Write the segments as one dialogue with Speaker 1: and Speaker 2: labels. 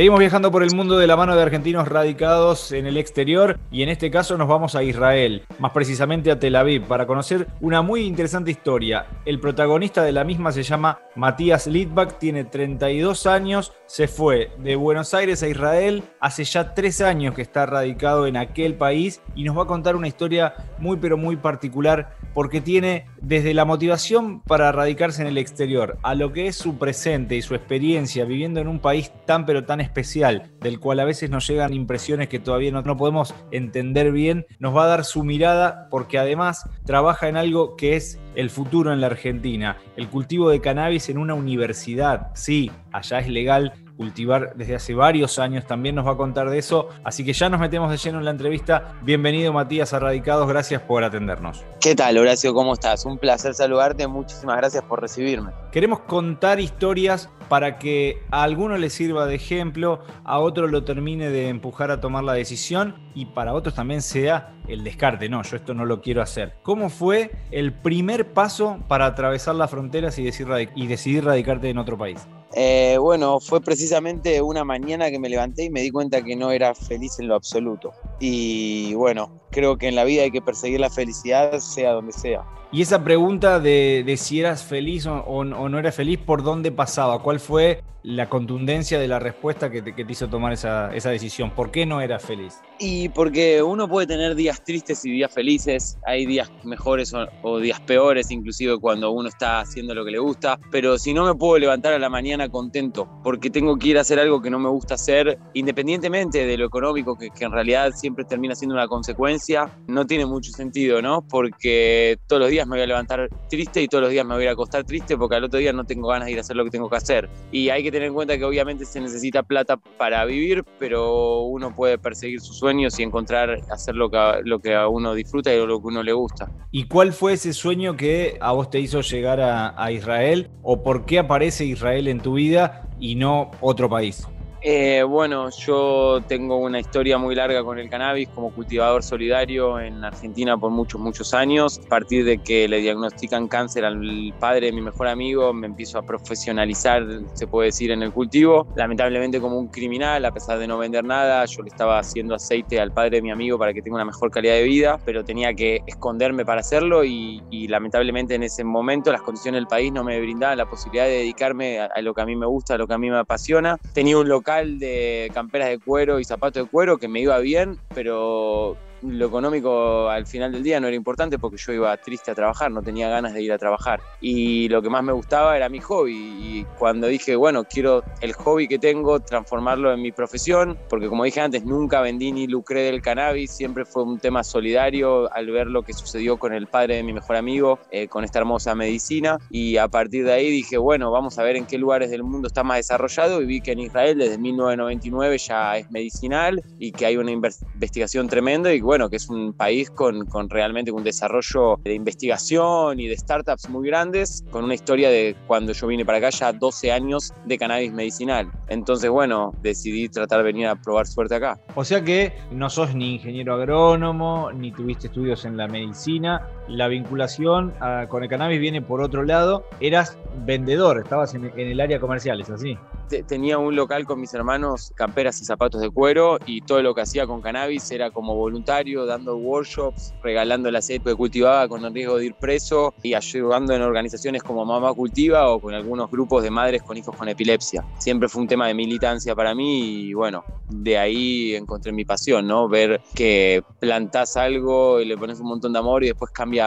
Speaker 1: Seguimos viajando por el mundo de la mano de argentinos radicados en el exterior y en este caso nos vamos a Israel, más precisamente a Tel Aviv, para conocer una muy interesante historia. El protagonista de la misma se llama Matías Litvak, tiene 32 años, se fue de Buenos Aires a Israel, hace ya tres años que está radicado en aquel país y nos va a contar una historia muy pero muy particular porque tiene desde la motivación para radicarse en el exterior a lo que es su presente y su experiencia viviendo en un país tan pero tan especial, del cual a veces nos llegan impresiones que todavía no, podemos entender bien, nos va a dar su mirada porque además trabaja en algo que es el futuro en la Argentina, el cultivo de cannabis en una universidad. Sí, allá es legal cultivar desde hace varios años, también nos va a contar de eso, así que ya nos metemos de lleno en la entrevista. Bienvenido Matías a Radicados, gracias por atendernos.
Speaker 2: ¿Qué tal Horacio? ¿Cómo estás? Un placer saludarte, muchísimas gracias por recibirme.
Speaker 1: Queremos contar historias para que a alguno le sirva de ejemplo, a otro lo termine de empujar a tomar la decisión y para otros también sea el descarte. No, yo esto no lo quiero hacer. ¿Cómo fue el primer paso para atravesar las fronteras y, y decidir radicarte en otro país?
Speaker 2: Eh, bueno, fue precisamente una mañana que me levanté y me di cuenta que no era feliz en lo absoluto. Y bueno, creo que en la vida hay que perseguir la felicidad sea donde sea.
Speaker 1: Y esa pregunta de, si eras feliz o, no eras feliz, ¿por dónde pasaba? ¿Cuál fue la contundencia de la respuesta que te, hizo tomar esa, decisión? ¿Por qué no eras feliz?
Speaker 2: Y porque uno puede tener días tristes y días felices, hay días mejores o, días peores, inclusive cuando uno está haciendo lo que le gusta, pero si no me puedo levantar a la mañana contento, porque tengo que ir a hacer algo que no me gusta hacer, independientemente de lo económico, que, que en realidad siempre termina siendo una consecuencia, no tiene mucho sentido, ¿no? Porque todos los días me voy a levantar triste y todos los días me voy a acostar triste porque al otro día no tengo ganas de ir a hacer lo que tengo que hacer. Y hay que tener en cuenta que obviamente se necesita plata para vivir, pero uno puede perseguir sus sueños y encontrar hacer lo que, lo que a uno disfruta y lo que a uno le gusta.
Speaker 1: ¿Y cuál fue ese sueño que a vos te hizo llegar a, a Israel? ¿O por qué aparece Israel en tu vida y no otro país?
Speaker 2: Eh, bueno, yo tengo una historia muy larga con el cannabis como cultivador solidario en Argentina por muchos, muchos años. A partir de que le diagnostican cáncer al padre de mi mejor amigo, me empiezo a profesionalizar, se puede decir, en el cultivo. Lamentablemente como un criminal, a pesar de no vender nada, yo le estaba haciendo aceite al padre de mi amigo para que tenga una mejor calidad de vida, pero tenía que esconderme para hacerlo y, lamentablemente en ese momento las condiciones del país no me brindaban la posibilidad de dedicarme a, a lo que a mí me gusta, a lo que a mí me apasiona. Tenía un local de camperas de cuero y zapatos de cuero que me iba bien, pero lo económico al final del día no era importante porque yo iba triste a trabajar, no tenía ganas de ir a trabajar. Y lo que más me gustaba era mi hobby. Y cuando dije, bueno, quiero el hobby que tengo, transformarlo en mi profesión, porque como dije antes, nunca vendí ni lucré del cannabis, siempre fue un tema solidario al ver lo que sucedió con el padre de mi mejor amigo, eh, con esta hermosa medicina. Y a partir de ahí dije, bueno, vamos a ver en qué lugares del mundo está más desarrollado. Y vi que en Israel desde 1999 ya es medicinal y que hay una investigación tremenda. Y bueno, que es un país con, con, realmente un desarrollo de investigación y de startups muy grandes, con una historia de cuando yo vine para acá ya 12 años de cannabis medicinal. Entonces, bueno, decidí tratar de venir a probar suerte acá.
Speaker 1: O sea que no sos ni ingeniero agrónomo, ni tuviste estudios en la medicina, la vinculación ah, con el cannabis viene por otro lado, eras vendedor, estabas en, el área comercial, ¿es así?
Speaker 2: tenía un local con mis hermanos, camperas y zapatos de cuero, y todo lo que hacía con cannabis era como voluntario, dando workshops, regalando el aceite que cultivaba con el riesgo de ir preso y ayudando en organizaciones como Mamá Cultiva o con algunos grupos de madres con hijos con epilepsia. Siempre fue un tema de militancia para mí y bueno, de ahí encontré mi pasión, ¿no? Ver que plantás algo y le pones un montón de amor y después cambia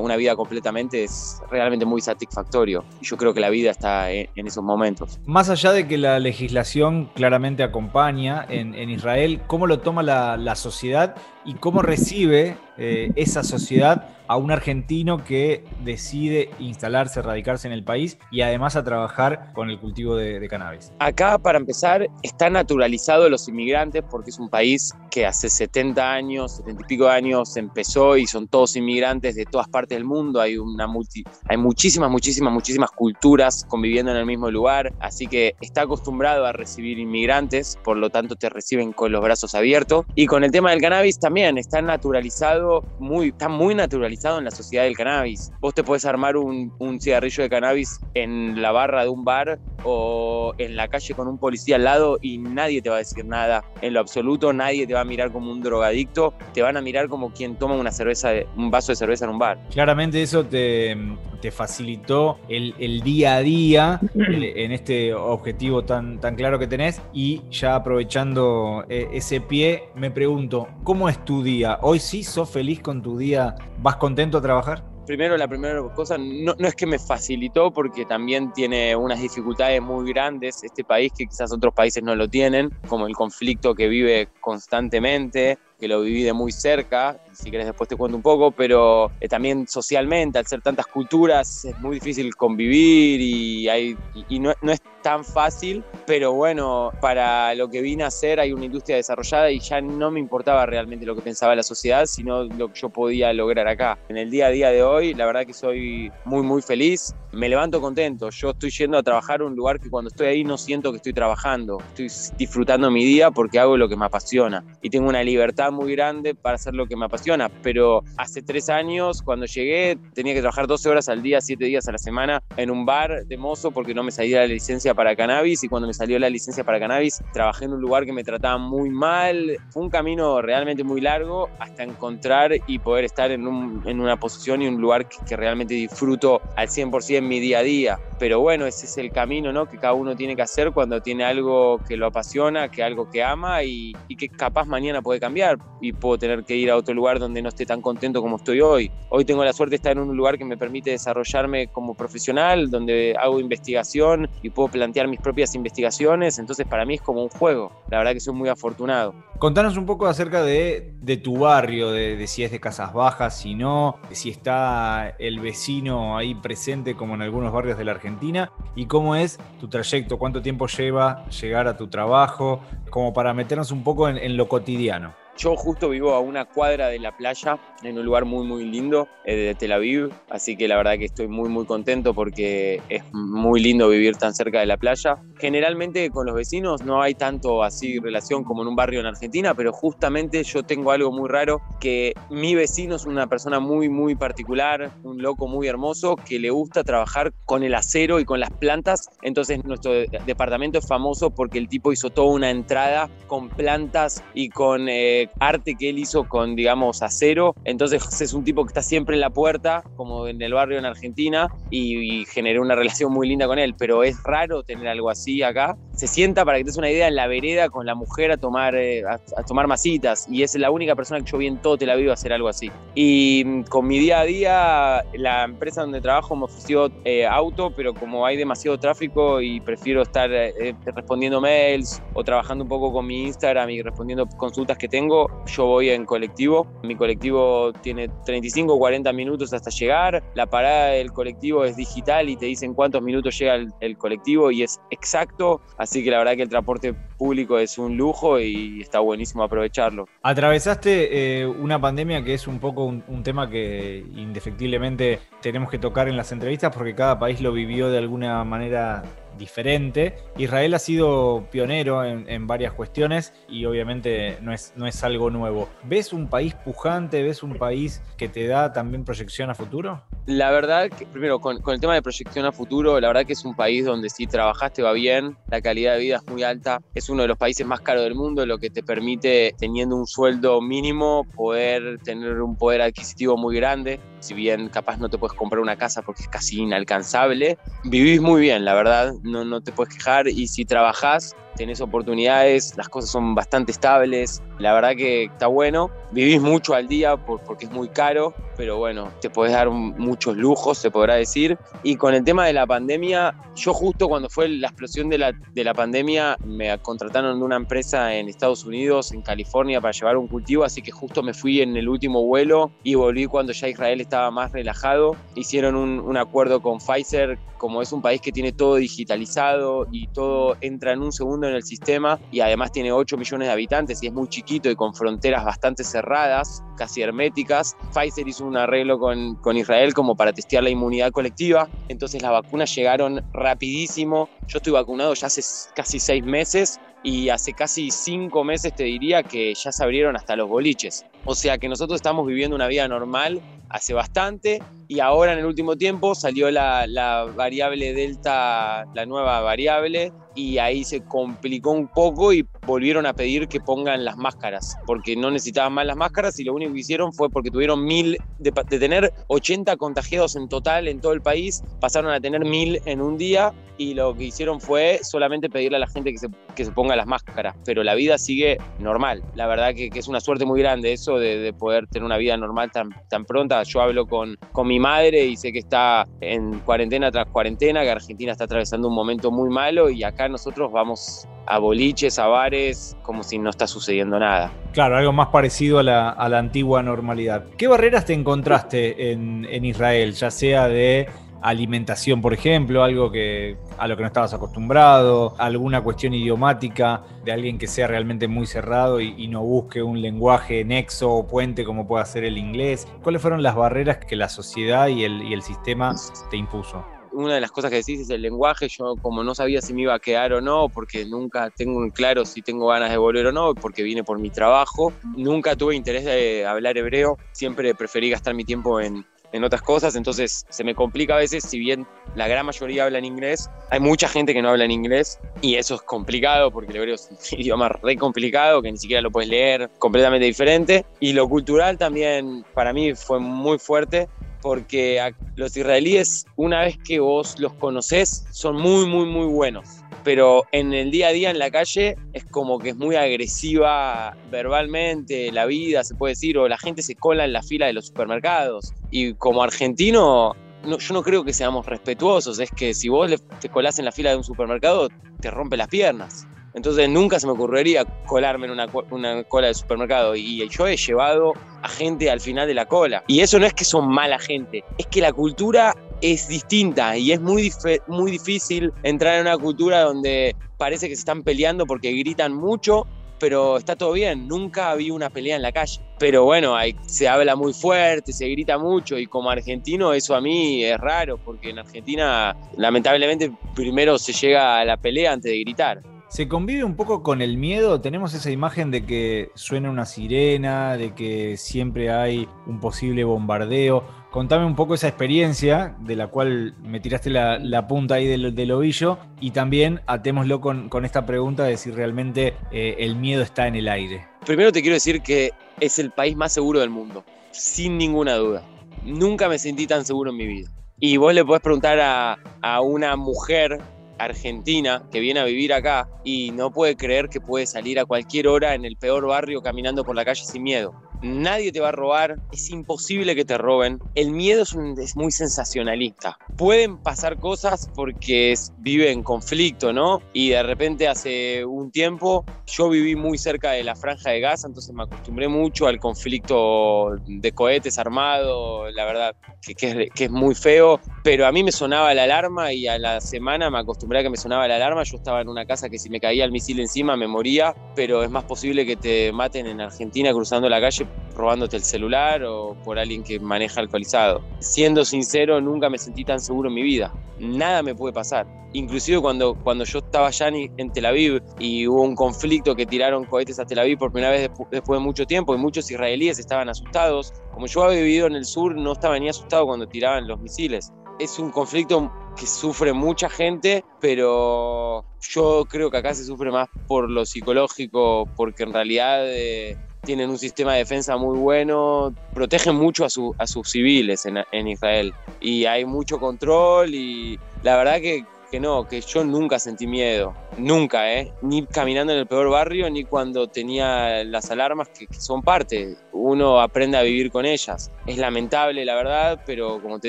Speaker 2: una vida completamente es realmente muy satisfactorio. Yo creo que la vida está en, esos momentos.
Speaker 1: Más allá de que la legislación claramente acompaña en, Israel, ¿cómo lo toma la, sociedad y cómo recibe eh, esa sociedad a un argentino que decide instalarse, radicarse en el país y además a trabajar con el cultivo de, cannabis?
Speaker 2: Acá, para empezar, está naturalizado los inmigrantes porque es un país que hace 70 años, 70 y pico años empezó y son todos inmigrantes de todas partes del mundo. Hay, una multi, hay muchísimas, muchísimas, muchísimas culturas conviviendo en el mismo lugar. Así que está acostumbrado a recibir inmigrantes, por lo tanto te reciben con los brazos abiertos. Y con el tema del cannabis también también está naturalizado, muy, está muy naturalizado en la sociedad del cannabis. Vos te puedes armar un, un cigarrillo de cannabis en la barra de un bar o en la calle con un policía al lado y nadie te va a decir nada. En lo absoluto, nadie te va a mirar como un drogadicto, te van a mirar como quien toma una cerveza, un vaso de cerveza en un bar.
Speaker 1: Claramente eso te, te facilitó el, el, día a día en este objetivo tan, tan claro que tenés y ya aprovechando eh, ese pie, me pregunto, ¿cómo es tu día? ¿Hoy sí sos feliz con tu día? ¿Vas contento a trabajar?
Speaker 2: primero, la primera cosa, no, no, es que me facilitó porque también tiene unas dificultades muy grandes este país que quizás otros países no lo tienen, como el conflicto que vive constantemente, que lo viví de muy cerca, si querés después te cuento un poco, pero eh, también socialmente, al ser tantas culturas, es muy difícil convivir y, hay, y, no, no, es tan fácil, pero bueno, para lo que vine a hacer hay una industria desarrollada y ya no me importaba realmente lo que pensaba la sociedad, sino lo que yo podía lograr acá. En el día a día de hoy, la verdad que soy muy, muy feliz, me levanto contento, yo estoy yendo a trabajar a un lugar que cuando estoy ahí no siento que estoy trabajando, estoy disfrutando mi día porque hago lo que me apasiona. Y tengo una libertad muy grande para hacer lo que me apasiona, pero hace tres años cuando llegué tenía que trabajar 12 horas al día, 7 días a la semana en un bar de mozo porque no me salía la licencia para cannabis y cuando me salió la licencia para cannabis trabajé en un lugar que me trataba muy mal. Fue un camino realmente muy largo hasta encontrar y poder estar en, un, en una posición y un lugar que, que realmente disfruto al 100% en mi día a día. Pero bueno, ese es el camino ¿no? que cada uno tiene que hacer cuando tiene algo que lo apasiona, que algo que ama y, y que capaz mañana puede cambiar y puedo tener que ir a otro lugar donde no esté tan contento como estoy hoy. Hoy tengo la suerte de estar en un lugar que me permite desarrollarme como profesional, donde hago investigación y puedo plantear mis propias investigaciones, entonces para mí es como un juego. La verdad que soy muy afortunado.
Speaker 1: Contanos un poco acerca de, tu barrio, de, si es de casas bajas, si no, si está el vecino ahí presente como en algunos barrios de la Argentina y cómo es tu trayecto, cuánto tiempo lleva llegar a tu trabajo, como para meternos un poco en lo cotidiano.
Speaker 2: Yo justo vivo a una cuadra de la playa, en un lugar muy muy lindo, eh, de Tel Aviv, así que la verdad que estoy muy muy contento porque es muy lindo vivir tan cerca de la playa. Generalmente con los vecinos no hay tanto así relación como en un barrio en Argentina, pero justamente yo tengo algo muy raro, que mi vecino es una persona muy muy particular, un loco muy hermoso, que le gusta trabajar con el acero y con las plantas, entonces nuestro departamento es famoso porque el tipo hizo toda una entrada con plantas y con... Eh, arte que él hizo con, digamos, acero. Entonces es un tipo que está siempre en la puerta, como en el barrio en Argentina, y, y generé una relación muy linda con él. Pero es raro tener algo así acá. Se sienta, para que te des una idea, en la vereda con la mujer a tomar, eh, a, a, tomar masitas. Y es la única persona que yo vi en todo Tel Aviv hacer algo así. Y mm, con mi día a día, la empresa donde trabajo me ofreció eh, auto, pero como hay demasiado tráfico y prefiero estar eh, respondiendo mails o trabajando un poco con mi Instagram y respondiendo consultas que tengo, yo voy en colectivo. Mi colectivo tiene 35 o 40 minutos hasta llegar. La parada del colectivo es digital y te dicen cuántos minutos llega el, el colectivo y es exacto. Así que la verdad que el transporte público es un lujo y está buenísimo aprovecharlo.
Speaker 1: Atravesaste eh, una pandemia que es un poco un, un, tema que indefectiblemente tenemos que tocar en las entrevistas porque cada país lo vivió de alguna manera diferente. Israel ha sido pionero en, varias cuestiones y obviamente no es, no es algo nuevo. ¿Ves un país pujante? ¿Ves un país que te da también proyección a futuro?
Speaker 2: La verdad, que, primero, con, con, el tema de proyección a futuro, la verdad que es un país donde si trabajaste va bien, la calidad de vida es muy alta, es uno de los países más caros del mundo, lo que te permite, teniendo un sueldo mínimo, poder tener un poder adquisitivo muy grande. Si bien capaz no te puedes comprar una casa porque es casi inalcanzable, vivís muy bien, la verdad, no, no te puedes quejar y si trabajás tenés oportunidades, las cosas son bastante estables, la verdad que está bueno, vivís mucho al día por, porque es muy caro, pero bueno, te podés dar muchos lujos, se podrá decir. Y con el tema de la pandemia, yo justo cuando fue la explosión de la, de la pandemia, me contrataron de una empresa en Estados Unidos, en California, para llevar un cultivo, así que justo me fui en el último vuelo y volví cuando ya Israel estaba más relajado. Hicieron un, un acuerdo con Pfizer, como es un país que tiene todo digitalizado y todo entra en un segundo en el sistema y además tiene 8 millones de habitantes y es muy chiquito y con fronteras bastante cerradas, casi herméticas. Pfizer hizo un arreglo con, con Israel como para testear la inmunidad colectiva, entonces las vacunas llegaron rapidísimo. Yo estoy vacunado ya hace casi seis meses y hace casi cinco meses te diría que ya se abrieron hasta los boliches. O sea que nosotros estamos viviendo una vida normal hace bastante y ahora en el último tiempo salió la, la variable delta, la nueva variable, y ahí se complicó un poco y volvieron a pedir que pongan las máscaras, porque no necesitaban más las máscaras y lo único que hicieron fue porque tuvieron mil, de, tener 80 contagiados en total en todo el país, pasaron a tener mil en un día y lo que hicieron fue solamente pedirle a la gente que se, que se ponga las máscaras, pero la vida sigue normal. La verdad que, que es una suerte muy grande eso de, de, poder tener una vida normal tan, tan pronta. Yo hablo con, con mi madre y sé que está en cuarentena tras cuarentena, que Argentina está atravesando un momento muy malo y acá nosotros vamos a boliches, a bares, como si no está sucediendo nada.
Speaker 1: Claro, algo más parecido a la, a la antigua normalidad. ¿Qué barreras te encontraste en, en Israel, ya sea de alimentación, por ejemplo, algo que a lo que no estabas acostumbrado, alguna cuestión idiomática de alguien que sea realmente muy cerrado y, no busque un lenguaje nexo o puente como puede hacer el inglés. ¿Cuáles fueron las barreras que la sociedad y el, y el sistema te impuso?
Speaker 2: una de las cosas que decís es el lenguaje. Yo como no sabía si me iba a quedar o no, porque nunca tengo en claro si tengo ganas de volver o no, porque vine por mi trabajo. Nunca tuve interés de hablar hebreo. Siempre preferí gastar mi tiempo en, en otras cosas, entonces se me complica a veces, si bien la gran mayoría habla en inglés, hay mucha gente que no habla en inglés y eso es complicado porque el hebreo es un idioma re complicado que ni siquiera lo puedes leer, completamente diferente. Y lo cultural también para mí fue muy fuerte porque los israelíes, una vez que vos los conocés, son muy, muy, muy buenos. Pero en el día a día en la calle es como que es muy agresiva verbalmente, la vida se puede decir, o la gente se cola en la fila de los supermercados. Y como argentino, no, yo no creo que seamos respetuosos, es que si vos te colás en la fila de un supermercado, te rompe las piernas. Entonces nunca se me ocurriría colarme en una, una, cola de supermercado. Y yo he llevado a gente al final de la cola. Y eso no es que son mala gente, es que la cultura es distinta y es muy, muy difícil entrar en una cultura donde parece que se están peleando porque gritan mucho pero está todo bien, nunca vi una pelea en la calle. Pero bueno, se habla muy fuerte, se grita mucho y como argentino eso a mí es raro porque en Argentina lamentablemente primero se llega a la pelea antes de gritar.
Speaker 1: ¿Se convive un poco con el miedo? Tenemos esa imagen de que suena una sirena, de que siempre hay un posible bombardeo. Contame un poco esa experiencia de la cual me tiraste la, punta ahí del, del, ovillo y también atémoslo con, con, esta pregunta de si realmente eh, el miedo está en el aire.
Speaker 2: Primero te quiero decir que es el país más seguro del mundo, sin ninguna duda. Nunca me sentí tan seguro en mi vida. Y vos le podés preguntar a, a una mujer argentina que viene a vivir acá y no puede creer que puede salir a cualquier hora en el peor barrio caminando por la calle sin miedo nadie te va a robar, es imposible que te roben. El miedo es, muy sensacionalista. Pueden pasar cosas porque es, vive en conflicto, ¿no? Y de repente hace un tiempo yo viví muy cerca de la franja de Gaza, entonces me acostumbré mucho al conflicto de cohetes armados, la verdad que, que, es, que es muy feo, pero a mí me sonaba la alarma y a la semana me acostumbré a que me sonaba la alarma. Yo estaba en una casa que si me caía el misil encima me moría, pero es más posible que te maten en Argentina cruzando la calle robándote el celular o por alguien que maneja alcoholizado. Siendo sincero, nunca me sentí tan seguro en mi vida. Nada me puede pasar. Inclusive cuando, cuando yo estaba ya en Tel Aviv y hubo un conflicto que tiraron cohetes a Tel Aviv por primera vez después de mucho tiempo y muchos israelíes estaban asustados. Como yo había vivido en el sur, no estaba ni asustado cuando tiraban los misiles. Es un conflicto que sufre mucha gente, pero yo creo que acá se sufre más por lo psicológico, porque en realidad... Eh, tienen un sistema de defensa muy bueno, protegen mucho a, su, a sus civiles en, en, Israel y hay mucho control y la verdad que, que no, que yo nunca sentí miedo, nunca, ¿eh? ni caminando en el peor barrio, ni cuando tenía las alarmas que, que son parte, uno aprende a vivir con ellas. Es lamentable, la verdad, pero como te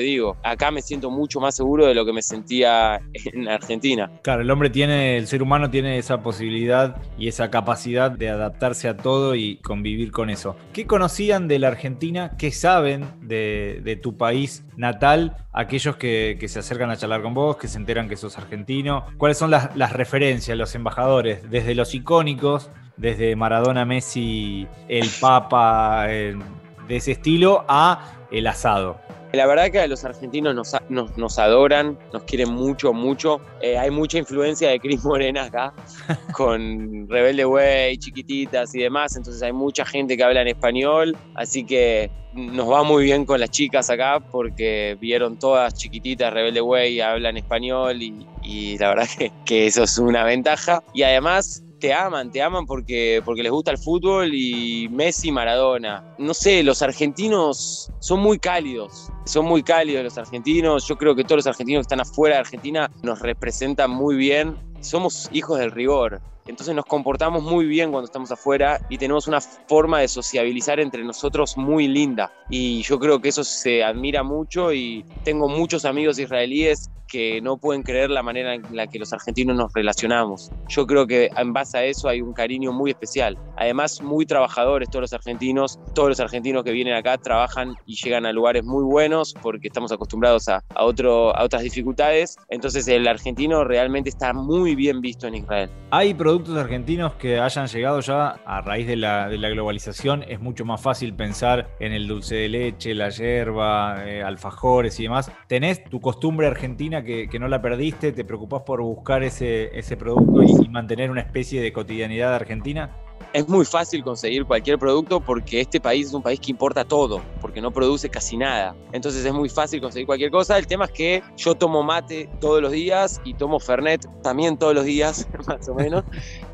Speaker 2: digo, acá me siento mucho más seguro de lo que me sentía en Argentina.
Speaker 1: Claro, el hombre tiene, el ser humano tiene esa posibilidad y esa capacidad de adaptarse a todo y convivir con eso. ¿Qué conocían de la Argentina? ¿Qué saben de, tu país natal? Aquellos que, se acercan a charlar con vos, que se enteran que sos argentino. ¿Cuáles son las, las referencias, los embajadores? Desde los icónicos desde Maradona, Messi, el Papa, de ese estilo, a el asado.
Speaker 2: La verdad que los argentinos nos, nos, adoran, nos quieren mucho, mucho. Eh, hay mucha influencia de Cris Morena acá, con Rebelde Way, chiquititas y demás, entonces hay mucha gente que habla en español, así que nos va muy bien con las chicas acá porque vieron todas chiquititas, Rebelde Way, hablan español y, la verdad que, que, eso es una ventaja. Y además te aman, te aman porque, porque les gusta el fútbol y Messi, Maradona. No sé, los argentinos son muy cálidos, son muy cálidos los argentinos. Yo creo que todos los argentinos que están afuera de Argentina nos representan muy bien. Somos hijos del rigor. Entonces nos comportamos muy bien cuando estamos afuera y tenemos una forma de sociabilizar entre nosotros muy linda. Y yo creo que eso se admira mucho y tengo muchos amigos israelíes que no pueden creer la manera en la que los argentinos nos relacionamos. Yo creo que en base a eso hay un cariño muy especial. Además, muy trabajadores todos los argentinos. Todos los argentinos que vienen acá trabajan y llegan a lugares muy buenos porque estamos acostumbrados a, a, otro, a otras dificultades. Entonces el argentino realmente está muy bien visto en Israel.
Speaker 1: Hay productos argentinos que hayan llegado ya a raíz de la, de la globalización. Es mucho más fácil pensar en el dulce de leche, la yerba, eh, alfajores y demás. ¿Tenés tu costumbre argentina que, no la perdiste? ¿Te preocupás por buscar ese, ese producto y, mantener una especie de cotidianidad argentina?
Speaker 2: Es muy fácil conseguir cualquier producto porque este país es un país que importa todo, porque no produce casi nada. Entonces es muy fácil conseguir cualquier cosa. El tema es que yo tomo mate todos los días y tomo Fernet también todos los días, más o menos.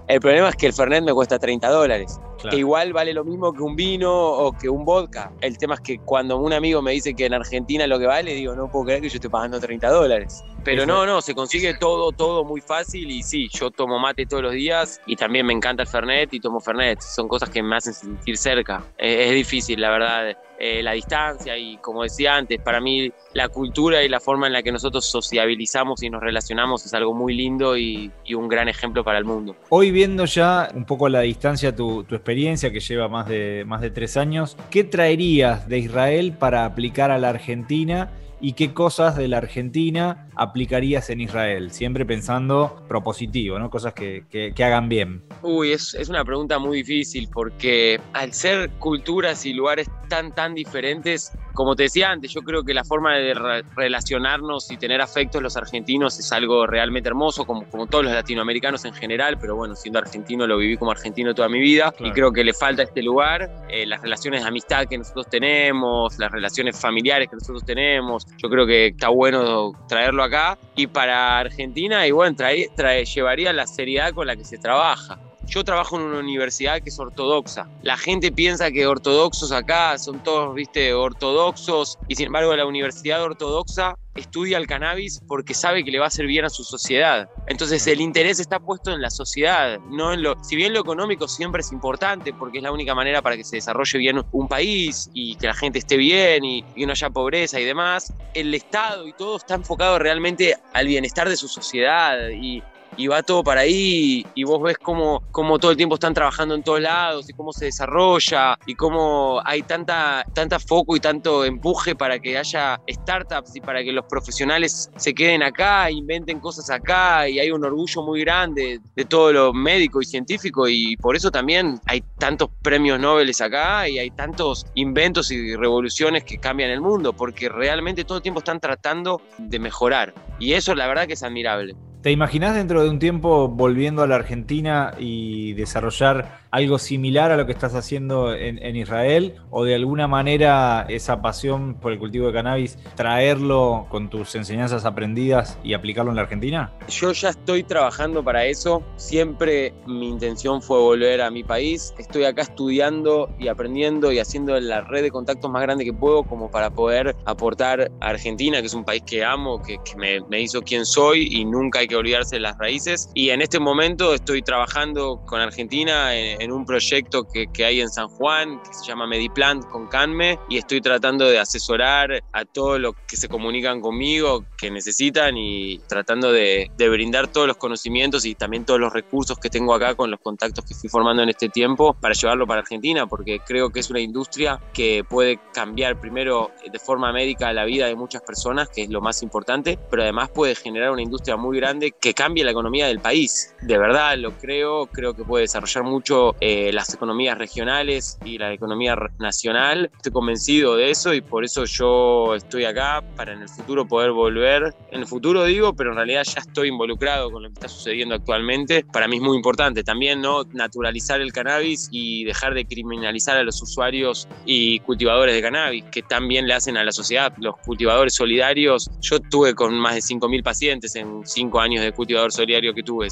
Speaker 2: El problema es que el Fernet me cuesta 30 dólares. Que igual vale lo mismo que un vino o que un vodka. El tema es que cuando un amigo me dice que en Argentina lo que vale, digo, no puedo creer que yo esté pagando 30 dólares. Pero no, no, se consigue todo, todo muy fácil y sí, yo tomo mate todos los días y también me encanta el Fernet y tomo Fernet. Son cosas que me hacen sentir cerca. Es, difícil, la verdad, eh, la distancia y como decía antes, para mí la cultura y la forma en la que nosotros sociabilizamos y nos relacionamos es algo muy lindo y, un gran ejemplo para el mundo.
Speaker 1: Hoy viendo ya un poco a la distancia tu, tu experiencia que lleva más de, más de tres años, ¿qué traerías de Israel para aplicar a la Argentina? Y qué cosas de la Argentina aplicarías en Israel, siempre pensando propositivo, ¿no? Cosas que, que, hagan bien.
Speaker 2: Uy, es, es, una pregunta muy difícil porque al ser culturas y lugares tan, tan diferentes, como te decía antes, yo creo que la forma de relacionarnos y tener afectos los argentinos es algo realmente hermoso, como, como todos los latinoamericanos en general, pero bueno, siendo argentino lo viví como argentino toda mi vida y creo que le falta a este lugar, eh, las relaciones de amistad que nosotros tenemos, las relaciones familiares que nosotros tenemos, yo creo que está bueno traerlo acá. Y para Argentina, y bueno, trae, llevaría la seriedad con la que se trabaja. Yo trabajo en una universidad que es ortodoxa. La gente piensa que ortodoxos acá son todos, viste, ortodoxos. Y sin embargo, la universidad ortodoxa estudia el cannabis porque sabe que le va a hacer bien a su sociedad. Entonces el interés está puesto en la sociedad, no en lo. Si bien lo económico siempre es importante porque es la única manera para que se desarrolle bien un país y que la gente esté bien y, y no haya pobreza y demás, el Estado y todo está enfocado realmente al bienestar de su sociedad y y va todo para ahí y vos ves cómo, cómo todo el tiempo están trabajando en todos lados y cómo se desarrolla y cómo hay tanta, tanta foco y tanto empuje para que haya startups y para que los profesionales se queden acá, inventen cosas acá y hay un orgullo muy grande de todo lo médico y científico y por eso también hay tantos premios Nobel acá y hay tantos inventos y revoluciones que cambian el mundo porque realmente todo el tiempo están tratando de mejorar y eso la verdad que es admirable.
Speaker 1: ¿Te imaginas dentro de un tiempo volviendo a la Argentina y desarrollar algo similar a lo que estás haciendo en, Israel? ¿O de alguna manera esa pasión por el cultivo de cannabis, traerlo con tus enseñanzas aprendidas y aplicarlo en la Argentina?
Speaker 2: Yo ya estoy trabajando para eso. Siempre mi intención fue volver a mi país. Estoy acá estudiando y aprendiendo y haciendo la red de contactos más grande que puedo como para poder aportar a Argentina, que es un país que amo, que, me, hizo quien soy y nunca hay que olvidarse de las raíces. Y en este momento estoy trabajando con Argentina en, un proyecto que, que, hay en San Juan, que se llama Mediplant con Canme, y estoy tratando de asesorar a todos los que se comunican conmigo, que necesitan, y tratando de, de brindar todos los conocimientos y también todos los recursos que tengo acá con los contactos que fui formando en este tiempo para llevarlo para Argentina, porque creo que es una industria que puede cambiar primero de forma médica la vida de muchas personas, que es lo más importante, pero además puede generar una industria muy grande grande que cambie la economía del país. De verdad lo creo, creo que puede desarrollar mucho eh, las economías regionales y la economía nacional. Estoy convencido de eso y por eso yo estoy acá para en el futuro poder volver. En el futuro digo, pero en realidad ya estoy involucrado con lo que está sucediendo actualmente. Para mí es muy importante también no naturalizar el cannabis y dejar de criminalizar a los usuarios y cultivadores de cannabis que también le hacen a la sociedad. Los cultivadores solidarios, yo tuve con más de 5.000 pacientes en 5 años de cultivador solidario que tuve,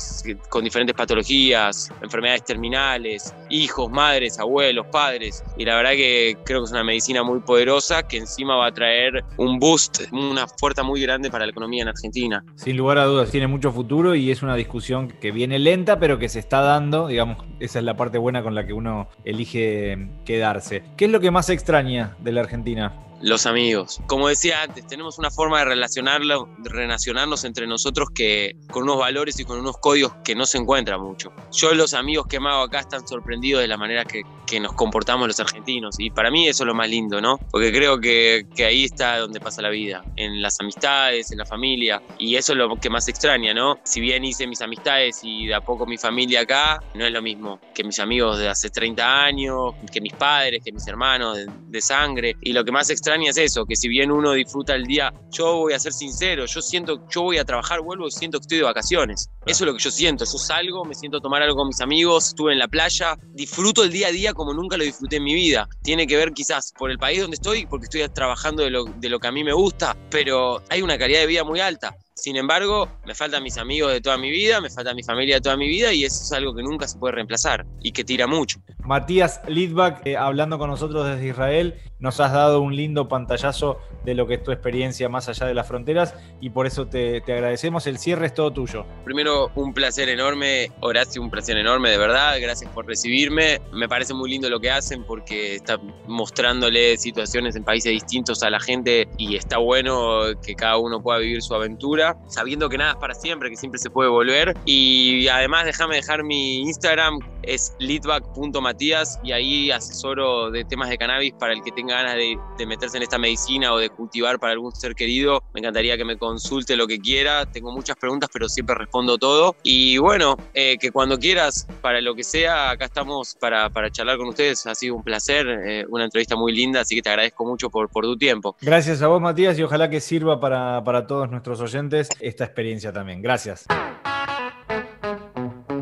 Speaker 2: con diferentes patologías, enfermedades terminales, hijos, madres, abuelos, padres. Y la verdad que creo que es una medicina muy poderosa que encima va a traer un boost, una fuerza muy grande para la economía en Argentina.
Speaker 1: Sin lugar a dudas, tiene mucho futuro y es una discusión que viene lenta, pero que se está dando, digamos, esa es la parte buena con la que uno elige quedarse. ¿Qué es lo que más extraña de la Argentina?
Speaker 2: Los amigos. Como decía antes, tenemos una forma de, relacionarnos entre nosotros que con unos valores y con unos códigos que no se encuentran mucho. Yo los amigos que me hago acá están sorprendidos de la manera que, que nos comportamos los argentinos y para mí eso es lo más lindo, ¿no? Porque creo que, que, ahí está donde pasa la vida, en las amistades, en la familia y eso es lo que más extraña, ¿no? Si bien hice mis amistades y de a poco mi familia acá, no es lo mismo que mis amigos de hace 30 años, que mis padres, que mis hermanos de, de sangre y lo que más extraña es eso, que si bien uno disfruta el día, yo voy a ser sincero, yo siento, yo voy a trabajar, vuelvo y siento que estoy de vacaciones. Eso es lo que yo siento, yo salgo, me siento a tomar algo con mis amigos, estuve en la playa, disfruto el día a día como nunca lo disfruté en mi vida. Tiene que ver quizás por el país donde estoy, porque estoy trabajando de lo, de lo que a mí me gusta, pero hay una calidad de vida muy alta. Sin embargo, me faltan mis amigos de toda mi vida, me falta mi familia de toda mi vida y eso es algo que nunca se puede reemplazar y que tira mucho.
Speaker 1: Matías Lidbach, eh, hablando con nosotros desde Israel, nos has dado un lindo pantallazo de lo que es tu experiencia más allá de las fronteras y por eso te, te, agradecemos. El cierre es todo tuyo.
Speaker 2: Primero, un placer enorme, Horacio, un placer enorme, de verdad. Gracias por recibirme. Me parece muy lindo lo que hacen porque está mostrándole situaciones en países distintos a la gente y está bueno que cada uno pueda vivir su aventura sabiendo que nada es para siempre, que siempre se puede volver. Y además déjame dejar mi Instagram, es leadback.matías y ahí asesoro de temas de cannabis para el que tenga ganas de, meterse en esta medicina o de cultivar para algún ser querido. Me encantaría que me consulte lo que quiera. Tengo muchas preguntas, pero siempre respondo todo. Y bueno, eh, que cuando quieras, para lo que sea, acá estamos para, para charlar con ustedes. Ha sido un placer, eh, una entrevista muy linda, así que te agradezco mucho por, por tu tiempo.
Speaker 1: Gracias a vos, Matías, y ojalá que sirva para, para todos nuestros oyentes esta experiencia también. Gracias.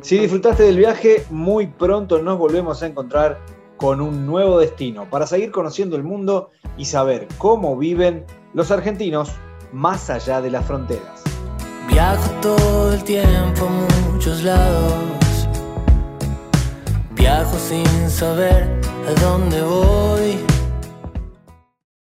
Speaker 1: Si disfrutaste del viaje, muy pronto nos volvemos a encontrar con un nuevo destino para seguir conociendo el mundo y saber cómo viven los argentinos más allá de las fronteras.
Speaker 3: Viajo todo el tiempo a muchos lados. Viajo sin saber a dónde voy.